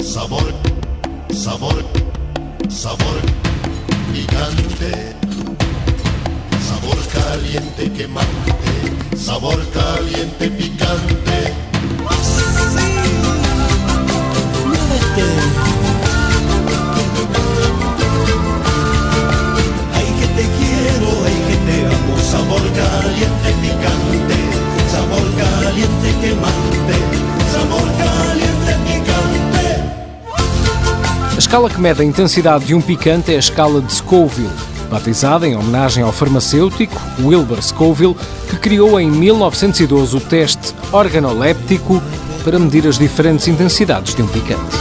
Sabor, sabor, sabor picante. Sabor caliente quemante. Sabor caliente picante. Que que. Sabor picante. Sabor. Sabor picante. A escala que mede a intensidade de um picante é a escala de Scoville, batizada em homenagem ao farmacêutico Wilbur Scoville, que criou em 1912 o teste organoléptico para medir as diferentes intensidades de um picante.